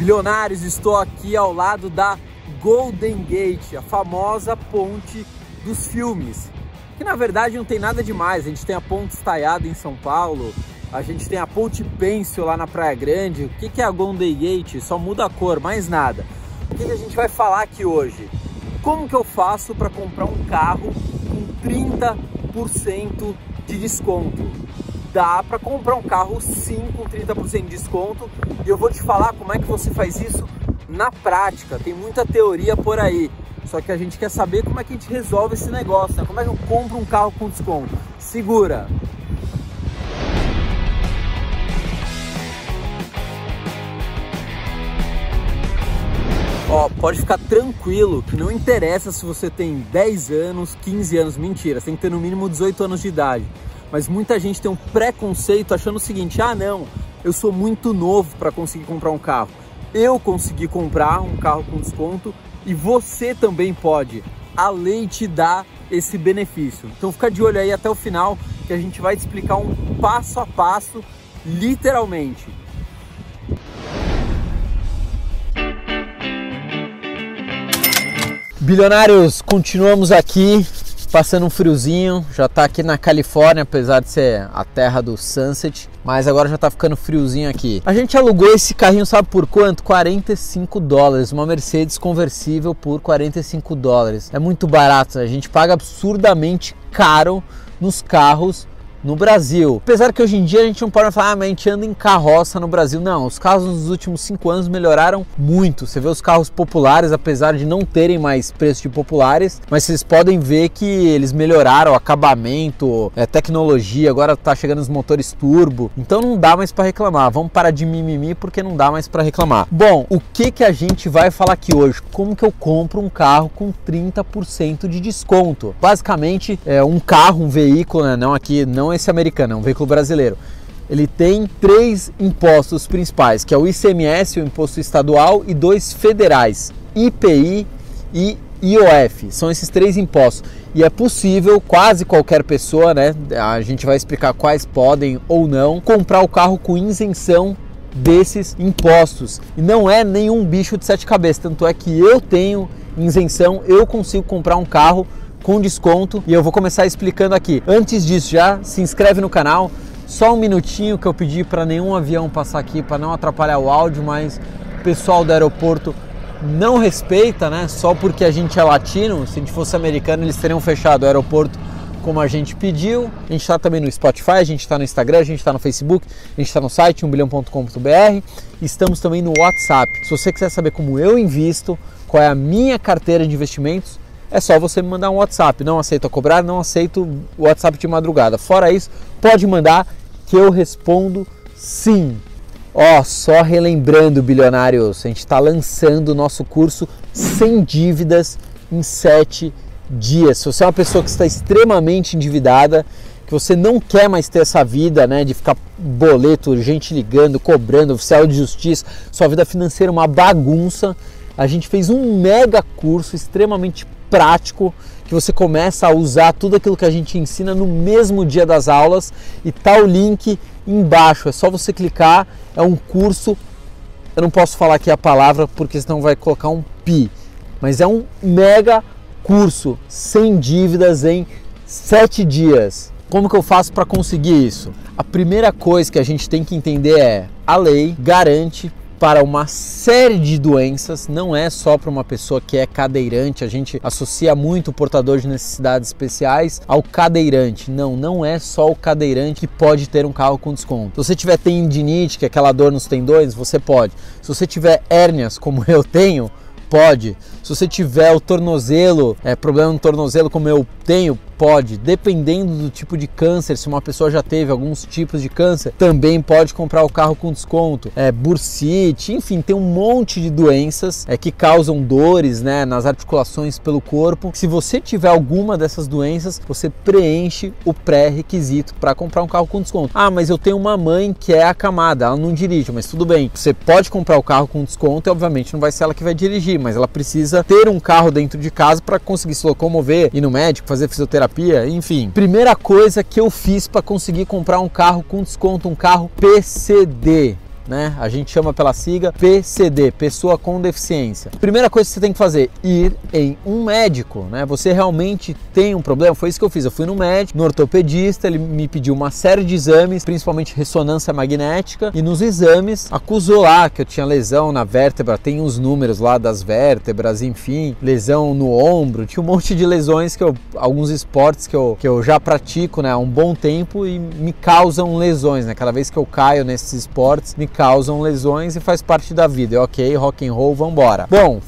Bilionários, estou aqui ao lado da Golden Gate, a famosa ponte dos filmes. Que na verdade não tem nada demais. A gente tem a ponte estaiada em São Paulo, a gente tem a ponte Pêncil lá na Praia Grande. O que é a Golden Gate? Só muda a cor, mais nada. O que a gente vai falar aqui hoje? Como que eu faço para comprar um carro com 30% de desconto? Dá para comprar um carro sim com 30% de desconto e eu vou te falar como é que você faz isso na prática. Tem muita teoria por aí. Só que a gente quer saber como é que a gente resolve esse negócio, né? Como é que eu compro um carro com desconto? Segura! Ó, pode ficar tranquilo que não interessa se você tem 10 anos, 15 anos, mentira, você tem que ter no mínimo 18 anos de idade. Mas muita gente tem um preconceito achando o seguinte: ah, não, eu sou muito novo para conseguir comprar um carro. Eu consegui comprar um carro com desconto e você também pode. A lei te dá esse benefício. Então fica de olho aí até o final que a gente vai te explicar um passo a passo, literalmente. Bilionários, continuamos aqui passando um friozinho, já tá aqui na Califórnia, apesar de ser a terra do sunset, mas agora já tá ficando friozinho aqui. A gente alugou esse carrinho, sabe por quanto? 45 dólares, uma Mercedes conversível por 45 dólares. É muito barato, a gente paga absurdamente caro nos carros no Brasil. Apesar que hoje em dia a gente não pode falar, ah, mas a gente anda em carroça no Brasil. Não, os carros nos últimos cinco anos melhoraram muito. Você vê os carros populares, apesar de não terem mais preço de populares, mas vocês podem ver que eles melhoraram acabamento, é, tecnologia, agora tá chegando os motores turbo. Então não dá mais para reclamar. Vamos parar de mimimi porque não dá mais para reclamar. Bom, o que que a gente vai falar aqui hoje? Como que eu compro um carro com 30% de desconto? Basicamente, é um carro, um veículo, né? não aqui, não esse americano, é um veículo brasileiro. Ele tem três impostos principais, que é o ICMS, o imposto estadual, e dois federais, IPI e IOF. São esses três impostos. E é possível, quase qualquer pessoa, né? A gente vai explicar quais podem ou não comprar o carro com isenção desses impostos. E não é nenhum bicho de sete cabeças, tanto é que eu tenho isenção, eu consigo comprar um carro com desconto e eu vou começar explicando aqui. Antes disso, já se inscreve no canal. Só um minutinho que eu pedi para nenhum avião passar aqui para não atrapalhar o áudio, mas o pessoal do aeroporto não respeita, né? Só porque a gente é latino. Se a gente fosse americano, eles teriam fechado o aeroporto como a gente pediu. A gente está também no Spotify, a gente está no Instagram, a gente está no Facebook, a gente está no site 1bilhão.com.br. Estamos também no WhatsApp. Se você quiser saber como eu invisto, qual é a minha carteira de investimentos, é só você me mandar um WhatsApp. Não aceito a cobrar, não aceito o WhatsApp de madrugada. Fora isso, pode mandar que eu respondo sim. Ó, oh, só relembrando, bilionários, a gente está lançando o nosso curso sem dívidas em 7 dias. Se você é uma pessoa que está extremamente endividada, que você não quer mais ter essa vida, né, de ficar boleto, gente ligando, cobrando, oficial de justiça, sua vida financeira é uma bagunça, a gente fez um mega curso extremamente prático que você começa a usar tudo aquilo que a gente ensina no mesmo dia das aulas e tá o link embaixo. É só você clicar, é um curso. Eu não posso falar aqui a palavra porque senão vai colocar um pi, mas é um mega curso sem dívidas em sete dias. Como que eu faço para conseguir isso? A primeira coisa que a gente tem que entender é a lei garante para uma série de doenças, não é só para uma pessoa que é cadeirante. A gente associa muito o portador de necessidades especiais ao cadeirante. Não, não é só o cadeirante que pode ter um carro com desconto. Se você tiver tendinite, que é aquela dor nos tendões, você pode. Se você tiver hérnias, como eu tenho, pode. Se você tiver o tornozelo, é, problema no tornozelo como eu tenho, pode, dependendo do tipo de câncer, se uma pessoa já teve alguns tipos de câncer, também pode comprar o carro com desconto. É, bursite, enfim, tem um monte de doenças é, que causam dores né, nas articulações pelo corpo. Se você tiver alguma dessas doenças, você preenche o pré-requisito para comprar um carro com desconto. Ah, mas eu tenho uma mãe que é acamada, ela não dirige, mas tudo bem. Você pode comprar o carro com desconto e obviamente não vai ser ela que vai dirigir, mas ela precisa ter um carro dentro de casa para conseguir se locomover, ir no médico, fazer fisioterapia terapia, enfim. Primeira coisa que eu fiz para conseguir comprar um carro com desconto, um carro PCD. Né? A gente chama pela sigla PCD, pessoa com deficiência. Primeira coisa que você tem que fazer, ir em um médico, né? Você realmente tem um problema? Foi isso que eu fiz. Eu fui no médico, no ortopedista, ele me pediu uma série de exames, principalmente ressonância magnética, e nos exames acusou lá que eu tinha lesão na vértebra, tem os números lá das vértebras, enfim, lesão no ombro, tinha um monte de lesões que eu, alguns esportes que eu, que eu já pratico, né, há um bom tempo e me causam lesões, né? Cada vez que eu caio nesses esportes, me causam lesões e faz parte da vida. Eu, ok, rock and roll, vambora. Bom,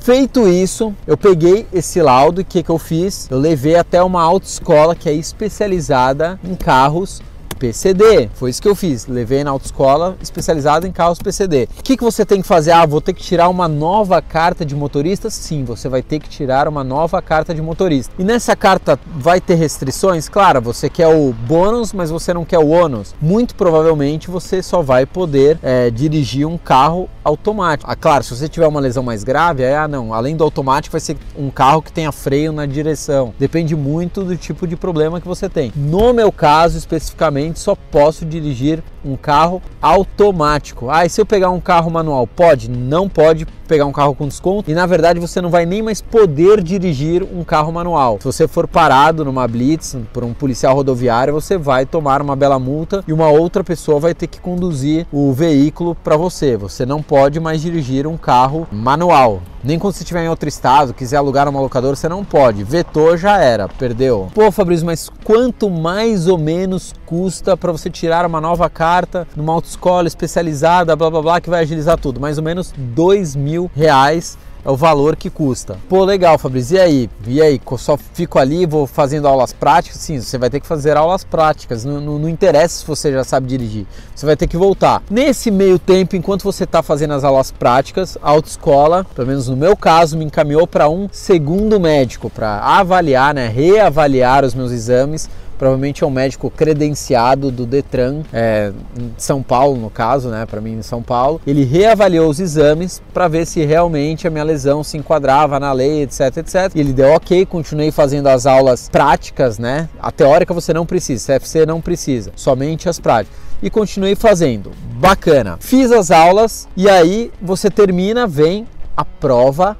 Feito isso, eu peguei esse laudo e o que, que eu fiz? Eu levei até uma autoescola que é especializada em carros PCD. Foi isso que eu fiz. Levei na autoescola especializada em carros PCD. O que, que você tem que fazer? Ah, vou ter que tirar uma nova carta de motorista? Sim, você vai ter que tirar uma nova carta de motorista. E nessa carta vai ter restrições? Claro, você quer o bônus, mas você não quer o ônus. Muito provavelmente você só vai poder é, dirigir um carro automático. Ah, claro, se você tiver uma lesão mais grave, é, ah, não, além do automático vai ser um carro que tenha freio na direção. Depende muito do tipo de problema que você tem. No meu caso, especificamente, só posso dirigir um carro automático. Ah, e se eu pegar um carro manual, pode? Não pode pegar um carro com desconto e na verdade você não vai nem mais poder dirigir um carro manual. Se você for parado numa blitz por um policial rodoviário, você vai tomar uma bela multa e uma outra pessoa vai ter que conduzir o veículo para você. Você não pode mais dirigir um carro manual. Nem quando você estiver em outro estado, quiser alugar uma locadora, você não pode. Vetou, já era, perdeu. Pô, Fabrício, mas quanto mais ou menos custa para você tirar uma nova carta numa autoescola especializada, blá blá blá, que vai agilizar tudo? Mais ou menos dois mil reais é o valor que custa. Pô, legal, Fabrício, e aí? E aí, só fico ali, vou fazendo aulas práticas? Sim, você vai ter que fazer aulas práticas, não, não, não interessa se você já sabe dirigir, você vai ter que voltar. Nesse meio tempo, enquanto você está fazendo as aulas práticas, a autoescola, pelo menos no meu caso, me encaminhou para um segundo médico, para avaliar, né, reavaliar os meus exames, provavelmente é um médico credenciado do Detran, é, em São Paulo no caso, né, para mim em São Paulo. Ele reavaliou os exames para ver se realmente a minha lesão se enquadrava na lei, etc, etc. E ele deu ok, continuei fazendo as aulas práticas, né? A teórica você não precisa, CFC não precisa, somente as práticas. E continuei fazendo. Bacana. Fiz as aulas e aí você termina, vem a prova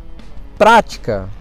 prática.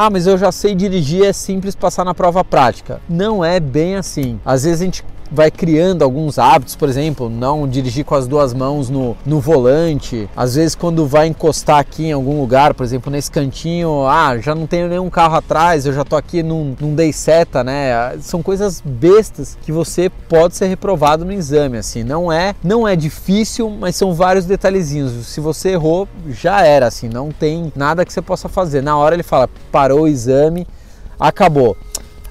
Ah, mas eu já sei dirigir, é simples passar na prova prática. Não é bem assim. Às vezes a gente vai criando alguns hábitos, por exemplo, não dirigir com as duas mãos no, no volante. Às vezes, quando vai encostar aqui em algum lugar, por exemplo, nesse cantinho, ah, já não tenho nenhum carro atrás, eu já tô aqui num, num dei seta, né? São coisas bestas que você pode ser reprovado no exame, assim. Não é, não é difícil, mas são vários detalhezinhos. Se você errou, já era, assim. Não tem nada que você possa fazer. Na hora ele fala, parou o exame, acabou.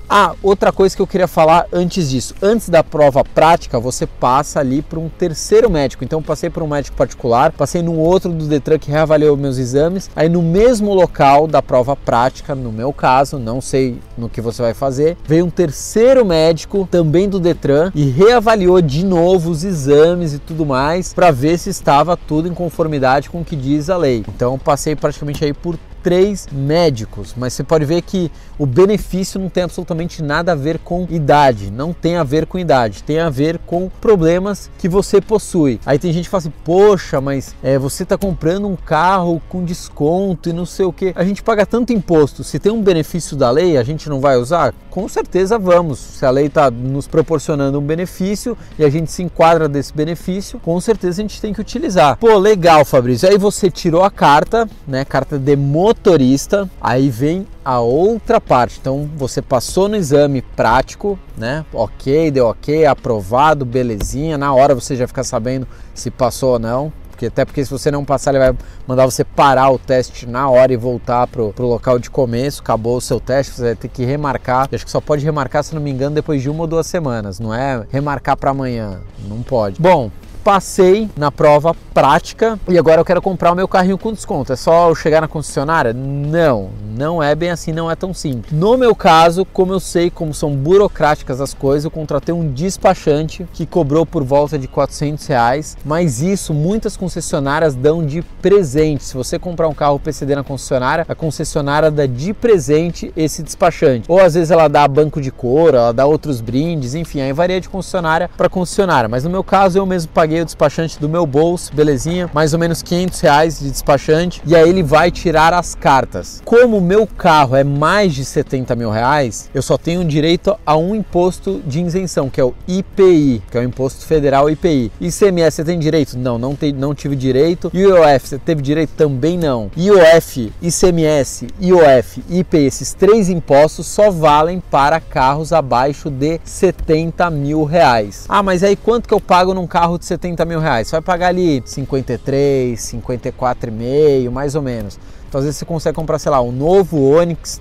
Ah, outra coisa que eu queria falar antes disso. Antes da prova prática, você passa ali para um terceiro médico. Então, passei por um médico particular, passei no outro do Detran que reavaliou meus exames. Aí, no mesmo local da prova prática, no meu caso, não sei no que você vai fazer, veio um terceiro médico, também do Detran, e reavaliou de novo os exames e tudo mais, para ver se estava tudo em conformidade com o que diz a lei. Então, passei praticamente aí por três médicos, mas você pode ver que o benefício não tem absolutamente nada a ver com idade, não tem a ver com idade, tem a ver com problemas que você possui. Aí tem gente que fala assim: Poxa, mas é, você está comprando um carro com desconto e não sei o que. A gente paga tanto imposto, se tem um benefício da lei, a gente não vai usar? Com certeza vamos. Se a lei está nos proporcionando um benefício e a gente se enquadra desse benefício, com certeza a gente tem que utilizar. Pô, legal, Fabrício. Aí você tirou a carta, né? Carta de moto motorista, aí vem a outra parte. Então você passou no exame prático, né? Ok, deu ok, aprovado, belezinha. Na hora você já fica sabendo se passou ou não. Porque, até porque se você não passar, ele vai mandar você parar o teste na hora e voltar pro, pro local de começo. Acabou o seu teste, você vai ter que remarcar. Eu acho que só pode remarcar, se não me engano, depois de uma ou duas semanas. Não é remarcar para amanhã. Não pode. Bom, passei na prova prática e agora eu quero comprar o meu carrinho com desconto. É só eu chegar na concessionária? Não, não é bem assim, não é tão simples. No meu caso, como eu sei como são burocráticas as coisas, eu contratei um despachante que cobrou por volta de 400 reais, mas isso muitas concessionárias dão de presente. Se você comprar um carro PCD na concessionária, a concessionária dá de presente esse despachante. Ou às vezes ela dá banco de couro, ela dá outros brindes, enfim, aí varia de concessionária para concessionária. Mas no meu caso, eu mesmo paguei paguei o despachante do meu bolso, belezinha, mais ou menos 500 reais de despachante, e aí ele vai tirar as cartas. Como o meu carro é mais de 70 mil reais, eu só tenho direito a um imposto de isenção, que é o IPI, que é o Imposto Federal IPI. ICMS você tem direito? Não, não, tem, não tive direito. IOF você teve direito? Também não. IOF, ICMS, IOF, IPI, esses três impostos só valem para carros abaixo de 70 mil reais. Ah, mas aí quanto que eu pago num carro de 70 mil reais? Você vai pagar ali 53, 54,5, mais ou menos. Então às vezes você consegue comprar, sei lá, um novo Onix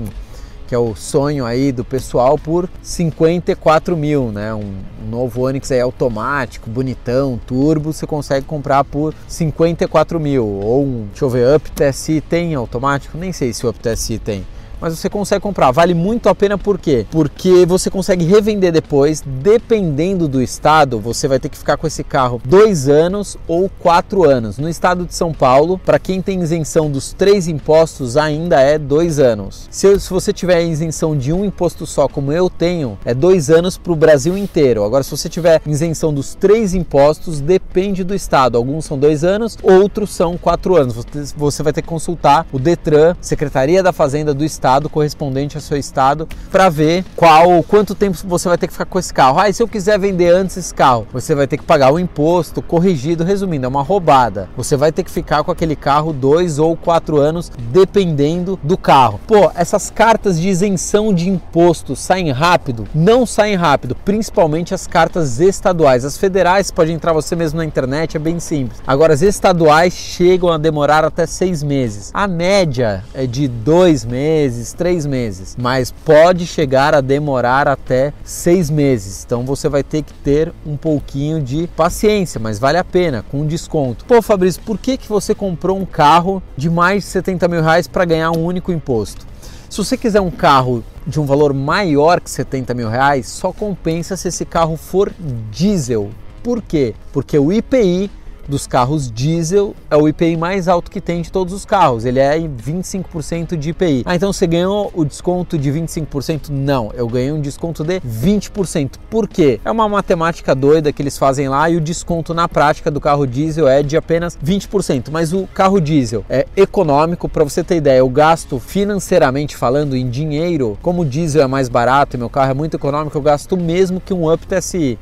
que é o sonho aí do pessoal, por 54 mil, né? Um, novo Onix é automático, bonitão, turbo, você consegue comprar por 54 mil. Ou um, deixa eu ver, Up TSI tem automático? Nem sei se o Up TSI tem mas você consegue comprar. Vale muito a pena por quê? Porque você consegue revender depois, dependendo do estado, você vai ter que ficar com esse carro dois anos ou quatro anos. No estado de São Paulo, para quem tem isenção dos três impostos, ainda é dois anos. Se, se você tiver isenção de um imposto só, como eu tenho, é dois anos para o Brasil inteiro. Agora, se você tiver isenção dos três impostos, depende do estado. Alguns são dois anos, outros são quatro anos. Você, vai ter que consultar o Detran, Secretaria da Fazenda do Estado estado correspondente ao seu estado para ver qual quanto tempo você vai ter que ficar com esse carro. Ah, e se eu quiser vender antes esse carro, você vai ter que pagar o imposto corrigido, resumindo, é uma roubada. Você vai ter que ficar com aquele carro dois ou quatro anos, dependendo do carro. Pô, essas cartas de isenção de imposto saem rápido? Não saem rápido, principalmente as cartas estaduais. As federais pode entrar você mesmo na internet, é bem simples. Agora as estaduais chegam a demorar até seis meses. A média é de dois meses meses, três meses, mas pode chegar a demorar até seis meses. Então você vai ter que ter um pouquinho de paciência, mas vale a pena, com desconto. Pô, Fabrício, por que, que você comprou um carro de mais de 70 mil reais para ganhar um único imposto? Se você quiser um carro de um valor maior que 70 mil reais, só compensa se esse carro for diesel. Por quê? Porque o IPI dos carros diesel é o IPI mais alto que tem de todos os carros. Ele é 25% de IPI. Ah, então você ganhou o desconto de 25%? Não, eu ganhei um desconto de 20%. Por quê? É uma matemática doida que eles fazem lá e o desconto na prática do carro diesel é de apenas 20%. Mas o carro diesel é econômico, para você ter ideia, eu gasto financeiramente falando em dinheiro, como o diesel é mais barato e meu carro é muito econômico, eu gasto mesmo que um Up TSI.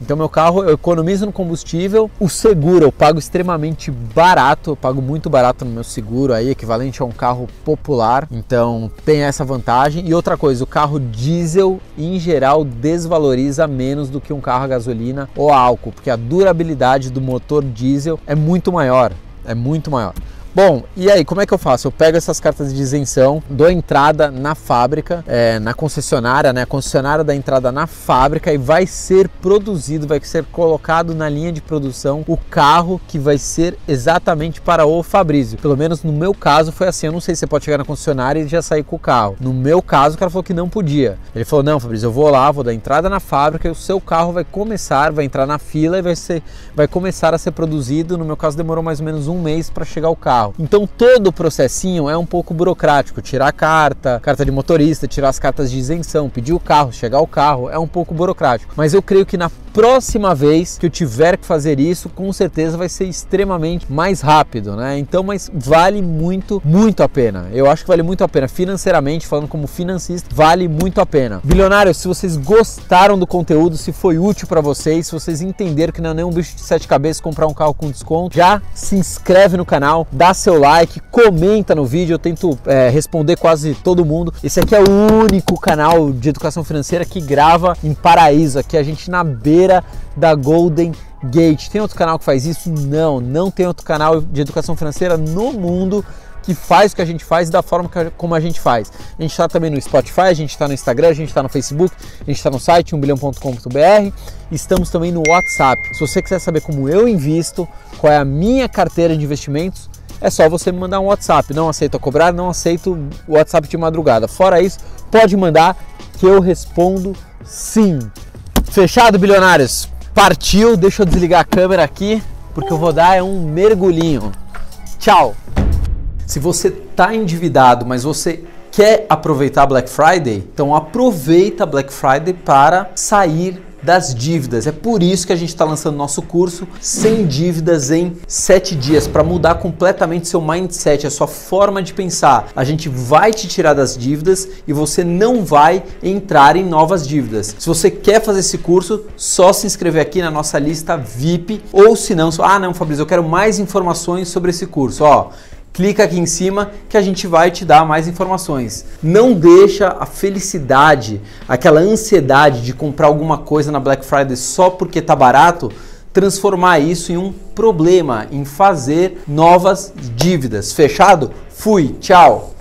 Então meu carro eu economizo no combustível, o seguro eu pago extremamente barato, eu pago muito barato no meu seguro aí, equivalente a um carro popular. Então tem essa vantagem. E outra coisa, o carro diesel em geral desvaloriza menos do que um carro a gasolina ou a álcool, porque a durabilidade do motor diesel é muito maior, é muito maior. Bom, e aí, como é que eu faço? Eu pego essas cartas de isenção, dou entrada na fábrica, é, na concessionária, né? A concessionária dá entrada na fábrica e vai ser produzido, vai ser colocado na linha de produção o carro que vai ser exatamente para o Fabrício. Pelo menos no meu caso foi assim. Eu não sei se você pode chegar na concessionária e já sair com o carro. No meu caso, o cara falou que não podia. Ele falou: não, Fabrício, eu vou lá, vou dar entrada na fábrica e o seu carro vai começar, vai entrar na fila e vai, ser, vai começar a ser produzido. No meu caso, demorou mais ou menos um mês para chegar o carro carro. Então todo o processinho é um pouco burocrático, tirar a carta, carta de motorista, tirar as cartas de isenção, pedir o carro, chegar o carro, é um pouco burocrático. Mas eu creio que na próxima vez que eu tiver que fazer isso, com certeza vai ser extremamente mais rápido, né? Então, mas vale muito, muito a pena. Eu acho que vale muito a pena financeiramente, falando como financista, vale muito a pena. Bilionários, se vocês gostaram do conteúdo, se foi útil para vocês, se vocês entenderam que não é nenhum bicho de sete cabeças comprar um carro com desconto, já se inscreve no canal, dá seu like, comenta no vídeo, eu tento é, responder quase todo mundo. Esse aqui é o único canal de educação financeira que grava em Paraíso, aqui a gente na beira da Golden Gate. Tem outro canal que faz isso? Não, não tem outro canal de educação financeira no mundo que faz o que a gente faz da forma que, como a gente faz. A gente está também no Spotify, a gente está no Instagram, a gente está no Facebook, a gente está no site 1bilhão.com.br, estamos também no WhatsApp. Se você quiser saber como eu invisto, qual é a minha carteira de investimentos, é só você me mandar um WhatsApp. Não aceito cobrar, não aceito o WhatsApp de madrugada. Fora isso, pode mandar que eu respondo sim. Fechado, bilionários? Partiu, deixa eu desligar a câmera aqui, porque eu vou dar é um mergulhinho. Tchau! Se você está endividado, mas você quer aproveitar Black Friday, então aproveita Black Friday para sair das dívidas. É por isso que a gente está lançando nosso curso Sem Dívidas em 7 dias para mudar completamente seu mindset, a sua forma de pensar. A gente vai te tirar das dívidas e você não vai entrar em novas dívidas. Se você quer fazer esse curso, só se inscrever aqui na nossa lista VIP ou se não, ah não, Fabrício, eu quero mais informações sobre esse curso. Ó, clica aqui em cima que a gente vai te dar mais informações. Não deixa a felicidade, aquela ansiedade de comprar alguma coisa na Black Friday só porque tá barato, transformar isso em um problema, em fazer novas dívidas. Fechado? Fui, tchau.